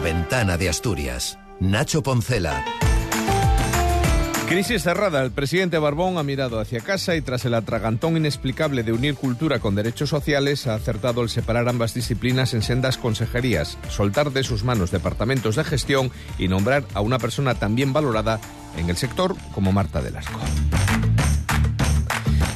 La ventana de Asturias. Nacho Poncela. Crisis cerrada. El presidente Barbón ha mirado hacia casa y tras el atragantón inexplicable de unir cultura con derechos sociales ha acertado el separar ambas disciplinas en sendas consejerías, soltar de sus manos departamentos de gestión y nombrar a una persona también valorada en el sector como Marta del Arco.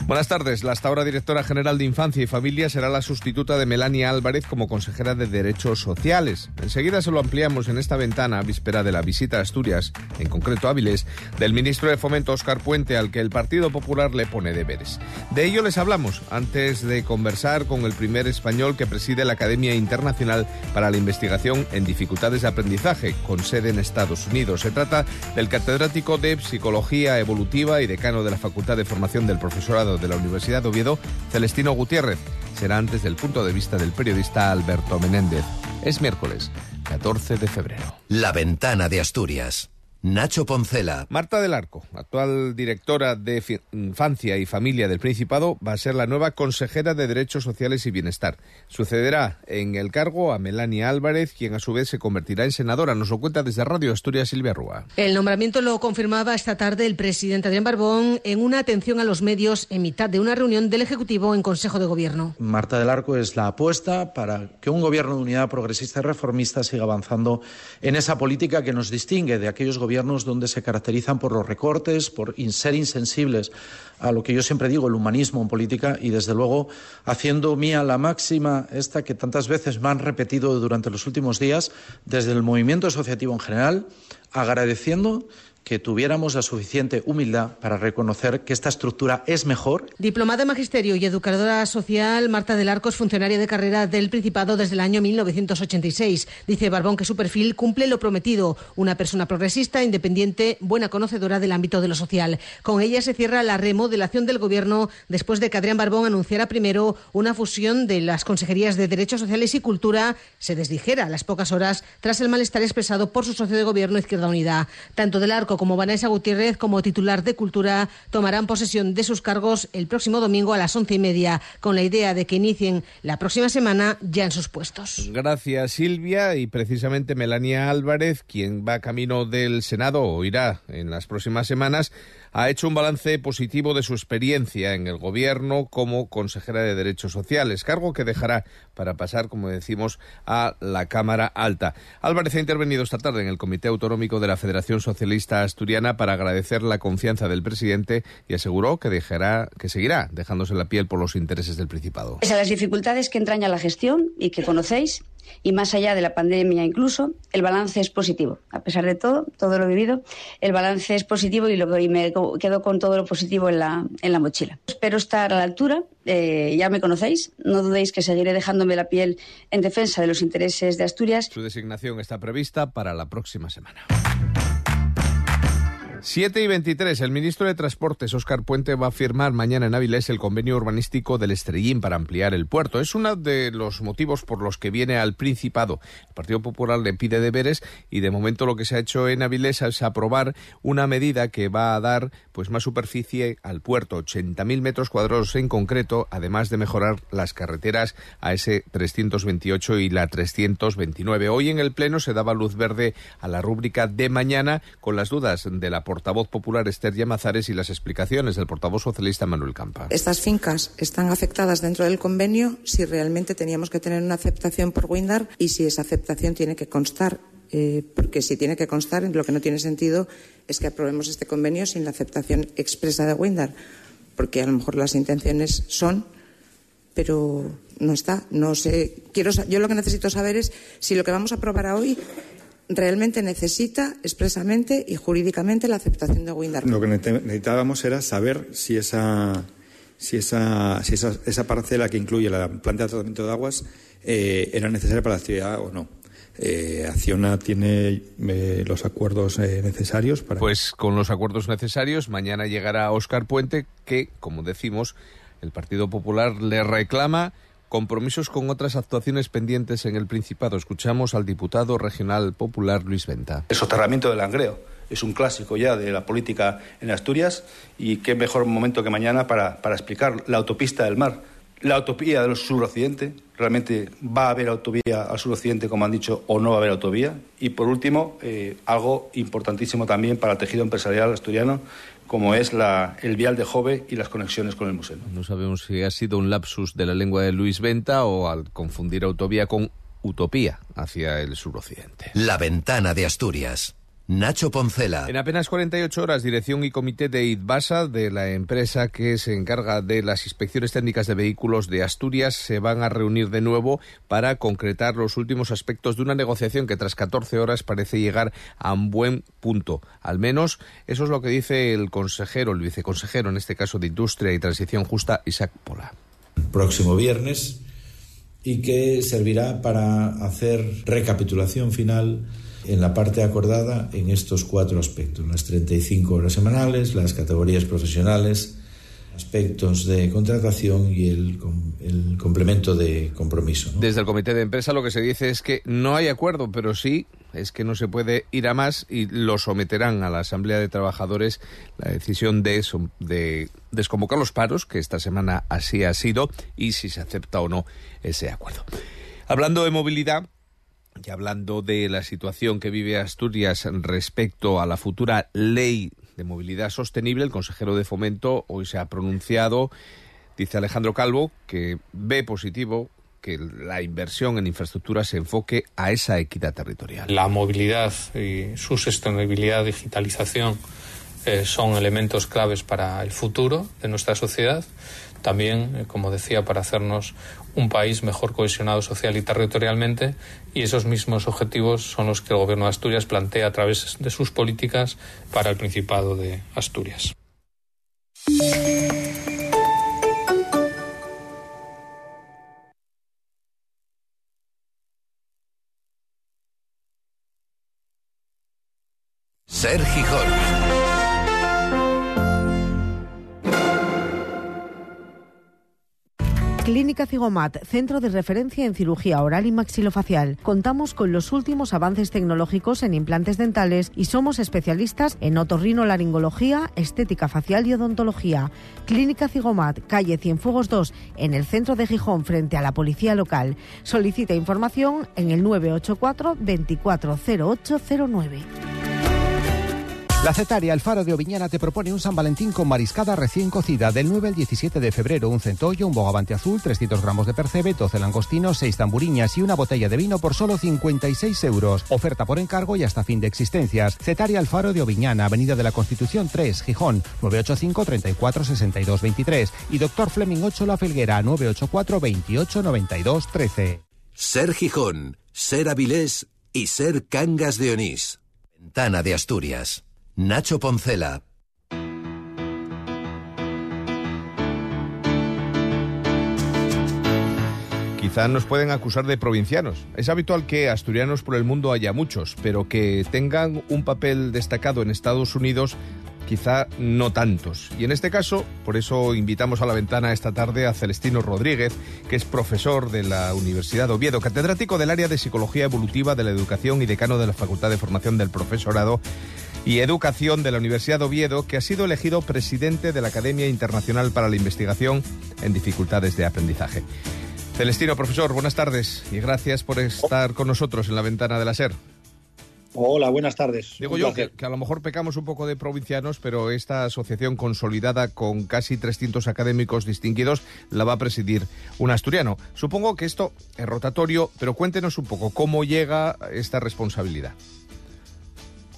Buenas tardes. La hasta ahora directora general de Infancia y Familia será la sustituta de Melania Álvarez como consejera de Derechos Sociales. Enseguida se lo ampliamos en esta ventana, víspera de la visita a Asturias, en concreto a Avilés, del ministro de Fomento Oscar Puente, al que el Partido Popular le pone deberes. De ello les hablamos antes de conversar con el primer español que preside la Academia Internacional para la Investigación en Dificultades de Aprendizaje, con sede en Estados Unidos. Se trata del catedrático de Psicología Evolutiva y decano de la Facultad de Formación del Profesorado de la Universidad de Oviedo, Celestino Gutiérrez. Será antes del punto de vista del periodista Alberto Menéndez. Es miércoles, 14 de febrero. La ventana de Asturias. Nacho Poncela. Marta del Arco, actual directora de Infancia y Familia del Principado, va a ser la nueva consejera de Derechos Sociales y Bienestar. Sucederá en el cargo a Melania Álvarez, quien a su vez se convertirá en senadora. Nos lo cuenta desde Radio Asturias Silvia Rúa. El nombramiento lo confirmaba esta tarde el presidente Adrián Barbón en una atención a los medios en mitad de una reunión del Ejecutivo en Consejo de Gobierno. Marta del Arco es la apuesta para que un gobierno de unidad progresista y reformista siga avanzando en esa política que nos distingue de aquellos gobiernos donde se caracterizan por los recortes, por ser insensibles a lo que yo siempre digo, el humanismo en política y, desde luego, haciendo mía la máxima esta que tantas veces me han repetido durante los últimos días desde el movimiento asociativo en general, agradeciendo que tuviéramos la suficiente humildad para reconocer que esta estructura es mejor. Diplomada en Magisterio y educadora social, Marta del Arco es funcionaria de carrera del Principado desde el año 1986. Dice Barbón que su perfil cumple lo prometido, una persona progresista, independiente, buena conocedora del ámbito de lo social. Con ella se cierra la remodelación del Gobierno después de que Adrián Barbón anunciara primero una fusión de las consejerías de Derechos Sociales y Cultura, se desdijera a las pocas horas tras el malestar expresado por su socio de Gobierno Izquierda Unida. Tanto del Arco como Vanessa Gutiérrez, como titular de Cultura, tomarán posesión de sus cargos el próximo domingo a las once y media, con la idea de que inicien la próxima semana ya en sus puestos. Gracias, Silvia. Y precisamente Melania Álvarez, quien va camino del Senado o irá en las próximas semanas, ha hecho un balance positivo de su experiencia en el gobierno como consejera de Derechos Sociales, cargo que dejará para pasar, como decimos, a la Cámara Alta. Álvarez ha intervenido esta tarde en el Comité Autonómico de la Federación Socialista Asturiana para agradecer la confianza del presidente y aseguró que dejará, que seguirá dejándose la piel por los intereses del Principado. Pese a las dificultades que entraña la gestión y que conocéis, y más allá de la pandemia incluso, el balance es positivo. A pesar de todo, todo lo vivido, el balance es positivo y, lo, me quedo con todo lo positivo en la, en la mochila. Espero estar a la altura, eh, ya me conocéis, no dudéis que seguiré dejándome la piel en defensa de los intereses de Asturias. Su designación está prevista para la próxima semana. 7 y 23. El ministro de Transportes, Óscar Puente, va a firmar mañana en Avilés el convenio urbanístico del Estrellín para ampliar el puerto. Es uno de los motivos por los que viene al Principado. El Partido Popular le pide deberes y de momento lo que se ha hecho en Avilés es aprobar una medida que va a dar pues más superficie al puerto, 80.000 metros cuadrados en concreto, además de mejorar las carreteras a ese 328 y la 329. Hoy en el Pleno se daba luz verde a la rúbrica de mañana con las dudas de la portavoz popular Esther Llamazares y las explicaciones del portavoz socialista Manuel Campa. Estas fincas están afectadas dentro del convenio si realmente teníamos que tener una aceptación por Windar y si esa aceptación tiene que constar eh, porque si tiene que constar, lo que no tiene sentido es que aprobemos este convenio sin la aceptación expresa de Windar, porque a lo mejor las intenciones son, pero no está. No sé. Quiero, yo lo que necesito saber es si lo que vamos a aprobar hoy realmente necesita expresamente y jurídicamente la aceptación de Windar. Lo que necesitábamos era saber si esa, si esa, si esa, esa parcela que incluye la planta de tratamiento de aguas eh, era necesaria para la actividad o no. Eh, Acciona tiene eh, los acuerdos eh, necesarios para. Pues con los acuerdos necesarios, mañana llegará Óscar Puente, que, como decimos, el Partido Popular le reclama compromisos con otras actuaciones pendientes en el Principado. Escuchamos al diputado regional popular Luis Venta. El soterramiento del Langreo es un clásico ya de la política en Asturias y qué mejor momento que mañana para, para explicar la autopista del mar la utopía del suroccidente, realmente va a haber autovía al suroccidente, como han dicho, o no va a haber autovía. Y por último, eh, algo importantísimo también para el tejido empresarial asturiano, como es la, el vial de Jove y las conexiones con el museo. No sabemos si ha sido un lapsus de la lengua de Luis Venta o al confundir autovía con utopía hacia el suroccidente. La ventana de Asturias. Nacho Poncela. En apenas 48 horas, dirección y comité de IDBASA, de la empresa que se encarga de las inspecciones técnicas de vehículos de Asturias, se van a reunir de nuevo para concretar los últimos aspectos de una negociación que tras 14 horas parece llegar a un buen punto. Al menos eso es lo que dice el consejero, el viceconsejero, en este caso de Industria y Transición Justa, Isaac Pola. Próximo viernes y que servirá para hacer recapitulación final en la parte acordada en estos cuatro aspectos, las 35 horas semanales, las categorías profesionales, aspectos de contratación y el, el complemento de compromiso. Desde el comité de empresa lo que se dice es que no hay acuerdo, pero sí es que no se puede ir a más y lo someterán a la Asamblea de Trabajadores la decisión de, de desconvocar los paros, que esta semana así ha sido, y si se acepta o no ese acuerdo. Hablando de movilidad, y hablando de la situación que vive Asturias respecto a la futura ley de movilidad sostenible, el consejero de Fomento hoy se ha pronunciado, dice Alejandro Calvo, que ve positivo que la inversión en infraestructura se enfoque a esa equidad territorial. La movilidad y su sostenibilidad, digitalización, eh, son elementos claves para el futuro de nuestra sociedad también, eh, como decía, para hacernos un país mejor cohesionado social y territorialmente y esos mismos objetivos son los que el Gobierno de Asturias plantea a través de sus políticas para el Principado de Asturias. Ser Clínica Cigomat, centro de referencia en cirugía oral y maxilofacial. Contamos con los últimos avances tecnológicos en implantes dentales y somos especialistas en otorrinolaringología, estética facial y odontología. Clínica Cigomat, calle Cienfuegos 2, en el centro de Gijón, frente a la policía local. Solicita información en el 984 240809. La Cetaria El Faro de Oviñana te propone un San Valentín con mariscada recién cocida del 9 al 17 de febrero, un centollo, un bogavante azul, 300 gramos de percebe, 12 langostinos, 6 tamburiñas y una botella de vino por solo 56 euros. Oferta por encargo y hasta fin de existencias. Cetaria El Faro de Oviñana, Avenida de la Constitución 3, Gijón, 985 34 62 23 y Doctor Fleming 8 La Felguera, 984 28 92 13. Ser Gijón, Ser Avilés y Ser Cangas de Onís. Ventana de Asturias. Nacho Poncela. Quizá nos pueden acusar de provincianos. Es habitual que asturianos por el mundo haya muchos, pero que tengan un papel destacado en Estados Unidos quizá no tantos. Y en este caso, por eso invitamos a la ventana esta tarde a Celestino Rodríguez, que es profesor de la Universidad de Oviedo, catedrático del área de Psicología Evolutiva de la Educación y decano de la Facultad de Formación del Profesorado y Educación de la Universidad de Oviedo, que ha sido elegido presidente de la Academia Internacional para la Investigación en Dificultades de Aprendizaje. Celestino, profesor, buenas tardes y gracias por estar con nosotros en la ventana de la SER. Hola, buenas tardes. Digo yo que, a lo mejor pecamos un poco de provincianos, pero esta asociación consolidada con casi 300 académicos distinguidos la va a presidir un asturiano. Supongo que esto es rotatorio, pero cuéntenos un poco cómo llega esta responsabilidad.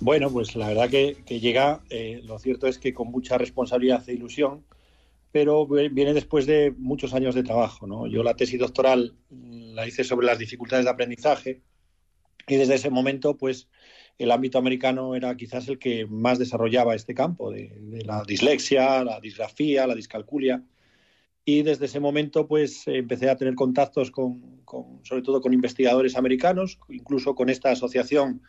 Bueno, pues la verdad que, llega, eh, lo cierto es que con mucha responsabilidad e ilusión, pero viene después de muchos años de trabajo. ¿no? Yo la tesis doctoral la hice sobre las dificultades de aprendizaje y desde ese momento, pues el ámbito americano era quizás el que más desarrollaba este campo de, la dislexia, la disgrafía, la discalculia. Y desde ese momento, pues empecé a tener contactos con, con, sobre todo con investigadores americanos, incluso con esta asociación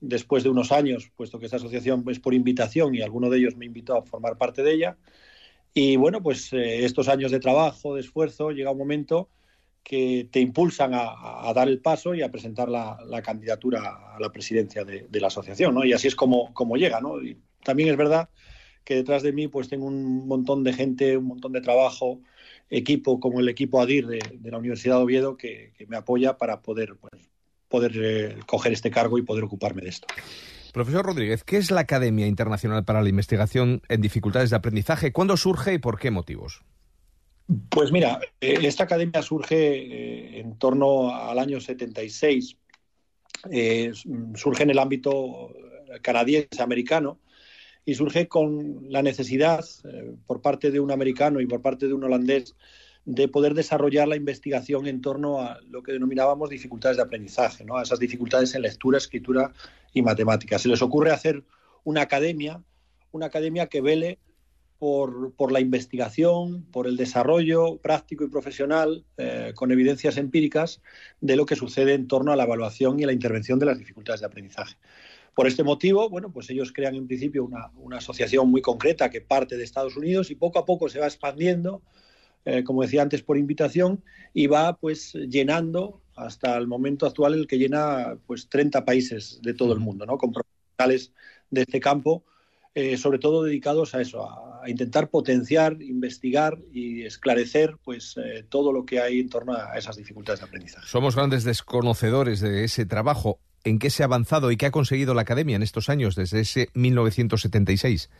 después de unos años, puesto que esta asociación es por invitación y alguno de ellos me invitó a formar parte de ella. Y bueno, pues eh, estos años de trabajo, de esfuerzo, llega un momento que te impulsan a, dar el paso y a presentar la, candidatura a la presidencia de, la asociación, ¿no? Y así es como, como llega, ¿no? También es verdad que detrás de mí pues tengo un montón de gente, un montón de trabajo equipo como el equipo ADIR de, la Universidad de Oviedo que, me apoya para poder, pues, poder eh, coger este cargo y poder ocuparme de esto. Profesor Rodríguez, ¿qué es la Academia Internacional para la Investigación en Dificultades de Aprendizaje? ¿Cuándo surge y por qué motivos? Pues mira, eh, esta academia surge eh, en torno al año 76. surge en el ámbito canadiense americano y surge con la necesidad eh, por parte de un americano y por parte de un holandés de poder desarrollar la investigación en torno a lo que denominábamos dificultades de aprendizaje, ¿no? a esas dificultades en lectura, escritura y matemáticas. Se les ocurre hacer una academia, una academia que vele por, por la investigación, por el desarrollo práctico y profesional, eh, con evidencias empíricas, de lo que sucede en torno a la evaluación y la intervención de las dificultades de aprendizaje. Por este motivo, bueno, pues ellos crean en principio una, asociación muy concreta que parte de Estados Unidos y poco a poco se va expandiendo, eh, como decía antes, por invitación y va pues llenando hasta el momento actual el que llena pues 30 países de todo el mundo, ¿no? Con profesionales de este campo, eh, sobre todo dedicados a eso, a, intentar potenciar, investigar y esclarecer pues eh, todo lo que hay en torno a esas dificultades de aprendizaje. Somos grandes desconocedores de ese trabajo en qué se ha avanzado y qué ha conseguido la Academia en estos años, desde ese 1976?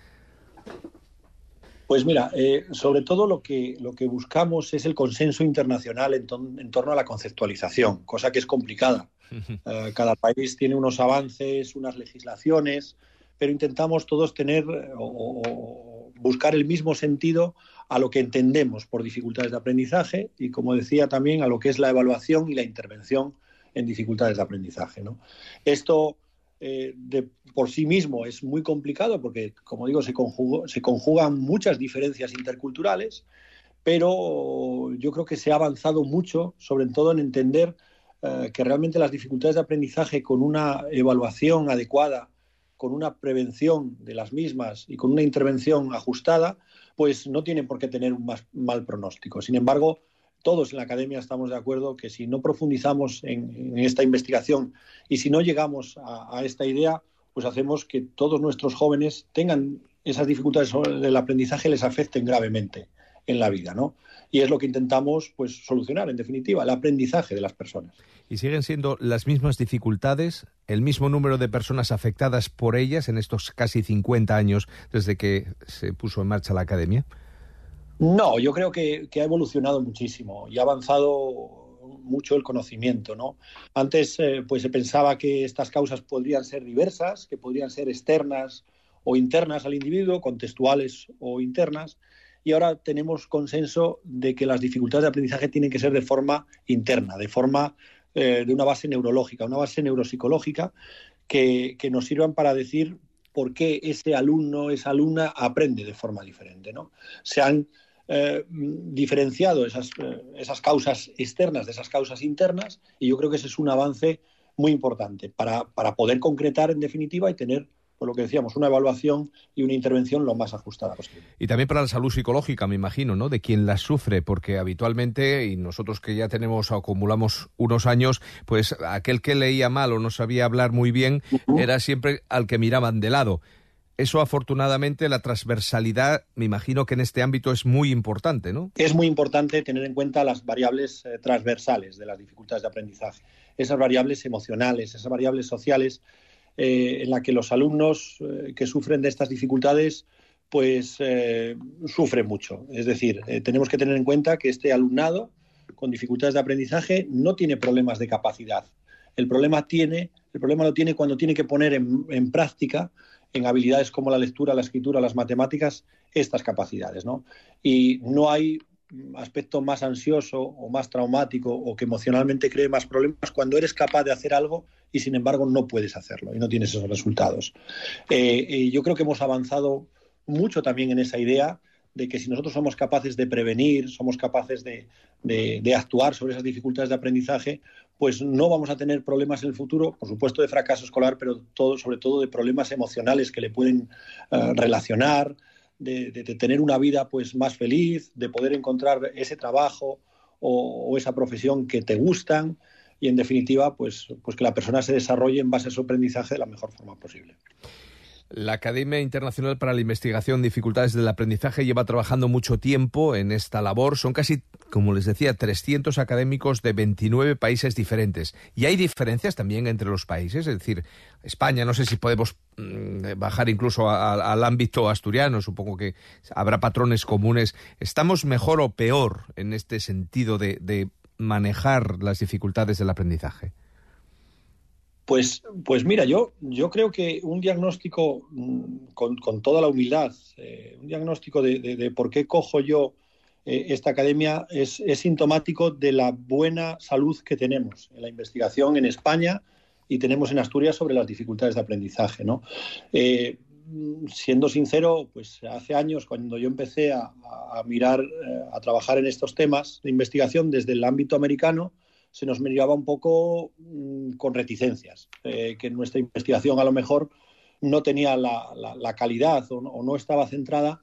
Pues mira, eh, sobre todo lo que, lo que buscamos es el consenso internacional en, torno a la conceptualización, cosa que es complicada. Eh, cada país tiene unos avances, unas legislaciones, pero intentamos todos tener o, buscar el mismo sentido a lo que entendemos por dificultades de aprendizaje y, como decía también, a lo que es la evaluación y la intervención en dificultades de aprendizaje. ¿no? Esto eh, de, por sí mismo es muy complicado porque, como digo, se, conjugan muchas diferencias interculturales, pero yo creo que se ha avanzado mucho, sobre todo en entender eh, que realmente las dificultades de aprendizaje con una evaluación adecuada, con una prevención de las mismas y con una intervención ajustada, pues no tienen por qué tener un mal pronóstico. Sin embargo, todos en la academia estamos de acuerdo que si no profundizamos en, esta investigación y si no llegamos a, esta idea, pues hacemos que todos nuestros jóvenes tengan esas dificultades del aprendizaje les afecten gravemente en la vida, ¿no? Y es lo que intentamos pues solucionar en definitiva, el aprendizaje de las personas. ¿Y siguen siendo las mismas dificultades, el mismo número de personas afectadas por ellas en estos casi 50 años desde que se puso en marcha la academia? No, yo creo que, ha evolucionado muchísimo y ha avanzado mucho el conocimiento, ¿no? Antes eh, pues se pensaba que estas causas podrían ser diversas, que podrían ser externas o internas al individuo, contextuales o internas, y ahora tenemos consenso de que las dificultades de aprendizaje tienen que ser de forma interna, de forma eh, de una base neurológica, una base neuropsicológica que, que, nos sirvan para decir por qué ese alumno, esa alumna aprende de forma diferente, ¿no? Se han eh, diferenciado esas, eh, esas causas externas de esas causas internas y yo creo que ese es un avance muy importante para, para poder concretar en definitiva y tener por lo que decíamos, una evaluación y una intervención lo más ajustada posible. Y también para la salud psicológica, me imagino, ¿no? De quien la sufre, porque habitualmente, y nosotros que ya tenemos, acumulamos unos años, pues aquel que leía mal o no sabía hablar muy bien, era siempre al que miraban de lado. Eso, afortunadamente, la transversalidad, me imagino que en este ámbito es muy importante, ¿no? Es muy importante tener en cuenta las variables eh, transversales de las dificultades de aprendizaje, esas variables emocionales, esas variables sociales, eh, en las que los alumnos eh, que sufren de estas dificultades pues sufren mucho. Es decir, tenemos que tener en cuenta que este alumnado con dificultades de aprendizaje no tiene problemas de capacidad. El problema, tiene, el problema lo tiene cuando tiene que poner en práctica en habilidades como la lectura, la escritura, las matemáticas, estas capacidades. ¿no? Y no hay aspecto más ansioso o más traumático o que emocionalmente cree más problemas cuando eres capaz de hacer algo y sin embargo no puedes hacerlo y no tienes esos resultados. Eh, yo creo que hemos avanzado mucho también en esa idea de que si nosotros somos capaces de prevenir, somos capaces de, actuar sobre esas dificultades de aprendizaje, pues no vamos a tener problemas en el futuro, por supuesto de fracaso escolar, pero todo, sobre todo de problemas emocionales que le pueden eh, relacionar, de, tener una vida pues más feliz, de poder encontrar ese trabajo o, esa profesión que te gustan y en definitiva pues, pues que la persona se desarrolle en base a su aprendizaje de la mejor forma posible. La Academia Internacional para la Investigación de Dificultades del Aprendizaje lleva trabajando mucho tiempo en esta labor. Son casi, como les decía, 300 académicos de 29 países diferentes. Y hay diferencias también entre los países. Es decir, España, no sé si podemos mm, bajar incluso al ámbito asturiano. Supongo que habrá patrones comunes. ¿Estamos mejor o peor en este sentido de manejar las dificultades del aprendizaje? Pues, pues mira, yo, yo creo que un diagnóstico mm, con, toda la humildad, eh, un diagnóstico de, por qué cojo yo eh, esta academia es, sintomático de la buena salud que tenemos en la investigación en España y tenemos en Asturias sobre las dificultades de aprendizaje. ¿no? Eh, siendo sincero, pues hace años cuando yo empecé a mirar, a trabajar en estos temas de investigación desde el ámbito americano, se nos miraba un poco mm, con reticencias, eh, que nuestra investigación a lo mejor no tenía la, calidad o no, estaba centrada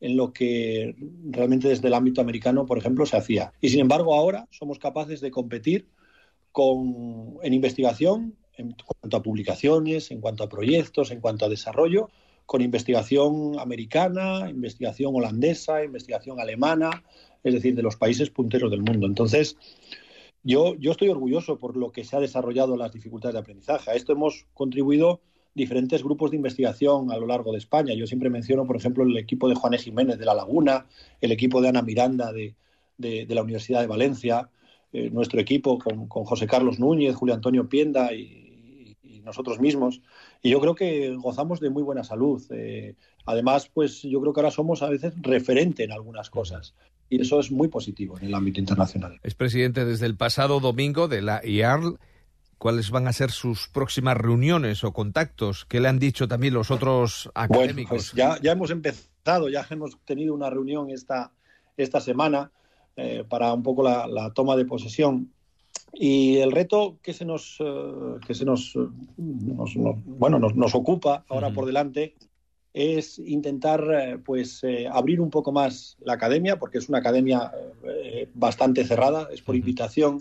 en lo que realmente desde el ámbito americano, por ejemplo, se hacía. Y sin embargo, ahora somos capaces de competir con, en investigación, en cuanto a publicaciones, en cuanto a proyectos, en cuanto a desarrollo, con investigación americana, investigación holandesa, investigación alemana, es decir, de los países punteros del mundo. Entonces, yo, yo estoy orgulloso por lo que se ha desarrollado las dificultades de aprendizaje. A esto hemos contribuido diferentes grupos de investigación a lo largo de España. Yo siempre menciono, por ejemplo, el equipo de Juan e. Jiménez de La Laguna, el equipo de Ana Miranda de, la Universidad de Valencia, eh, nuestro equipo con, José Carlos Núñez, Julio Antonio Pienda y, nosotros mismos. Y yo creo que gozamos de muy buena salud. Eh, además, pues yo creo que ahora somos a veces referente en algunas cosas y eso es muy positivo en el ámbito internacional. Es presidente desde el pasado domingo de la IARL. ¿Cuáles van a ser sus próximas reuniones o contactos? ¿Qué le han dicho también los otros académicos? Bueno, pues ya, ya hemos empezado, ya hemos tenido una reunión esta, esta semana eh, para un poco la, toma de posesión. Y el reto que se nos, eh, que se nos, bueno, nos, ocupa ahora por delante es intentar eh, pues eh, abrir un poco más la academia, porque es una academia eh, bastante cerrada, es por invitación,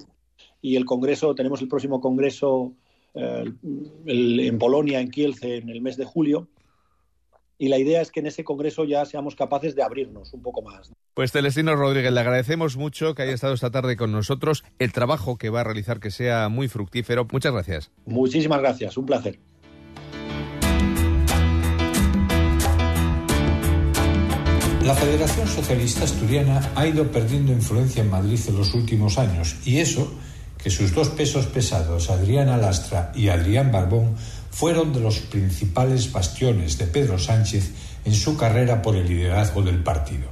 y el congreso, tenemos el próximo congreso en Polonia, en Kielce, en el mes de julio, y la idea es que en ese congreso ya seamos capaces de abrirnos un poco más. Pues Celestino Rodríguez, le agradecemos mucho que haya estado esta tarde con nosotros, el trabajo que va a realizar que sea muy fructífero. Muchas gracias. Muchísimas gracias, un placer. La Federación Socialista Asturiana ha ido perdiendo influencia en Madrid en los últimos años y eso que sus dos pesos pesados, Adrián Alastra y Adrián Barbón, fueron de los principales bastiones de Pedro Sánchez en su carrera por el liderazgo del partido.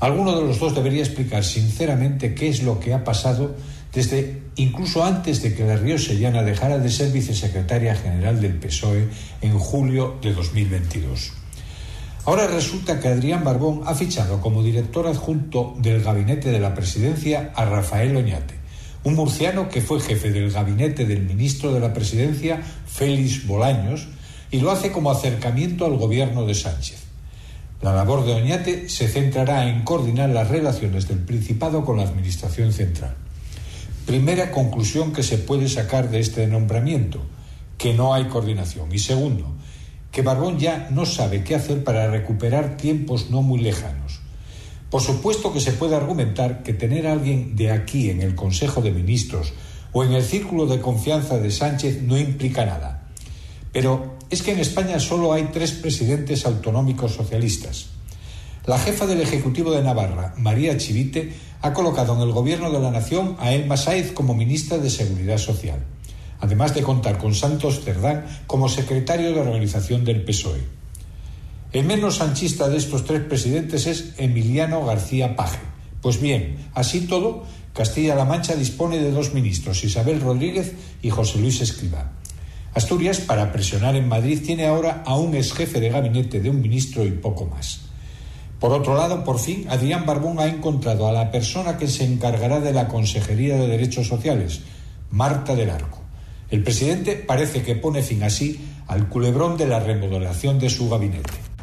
Alguno de los dos debería explicar sinceramente qué es lo que ha pasado desde incluso antes de que la Río Sellana dejara de ser vicesecretaria general del PSOE en julio de 2022. Ahora resulta que Adrián Barbón ha fichado como director adjunto del gabinete de la presidencia a Rafael Oñate, un murciano que fue jefe del gabinete del ministro de la presidencia, Félix Bolaños, y lo hace como acercamiento al gobierno de Sánchez. La labor de Oñate se centrará en coordinar las relaciones del Principado con la Administración Central. Primera conclusión que se puede sacar de este nombramiento, que no hay coordinación. Y segundo, que Barbón ya no sabe qué hacer para recuperar tiempos no muy lejanos. Por supuesto que se puede argumentar que tener a alguien de aquí en el Consejo de Ministros o en el círculo de confianza de Sánchez no implica nada. Pero es que en España solo hay tres presidentes autonómicos socialistas. La jefa del Ejecutivo de Navarra, María Chivite, ha colocado en el Gobierno de la Nación a Elma Saiz como ministra de Seguridad Social además de contar con Santos Cerdán como secretario de organización del PSOE. El menos sanchista de estos tres presidentes es Emiliano García Paje. Pues bien, así todo, Castilla-La Mancha dispone de dos ministros, Isabel Rodríguez y José Luis Escriba. Asturias, para presionar en Madrid, tiene ahora a un ex jefe de gabinete de un ministro y poco más. Por otro lado, por fin, Adrián Barbón ha encontrado a la persona que se encargará de la Consejería de Derechos Sociales, Marta del Arco. El presidente parece que pone fin así al culebrón de la remodelación de su gabinete.